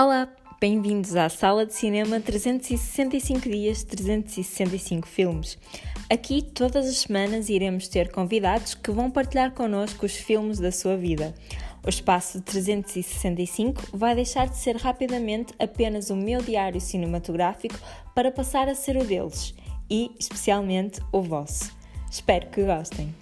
Olá, bem-vindos à Sala de Cinema 365 Dias, 365 Filmes. Aqui, todas as semanas, iremos ter convidados que vão partilhar connosco os filmes da sua vida. O espaço 365 vai deixar de ser rapidamente apenas o meu diário cinematográfico para passar a ser o deles e, especialmente, o vosso. Espero que gostem.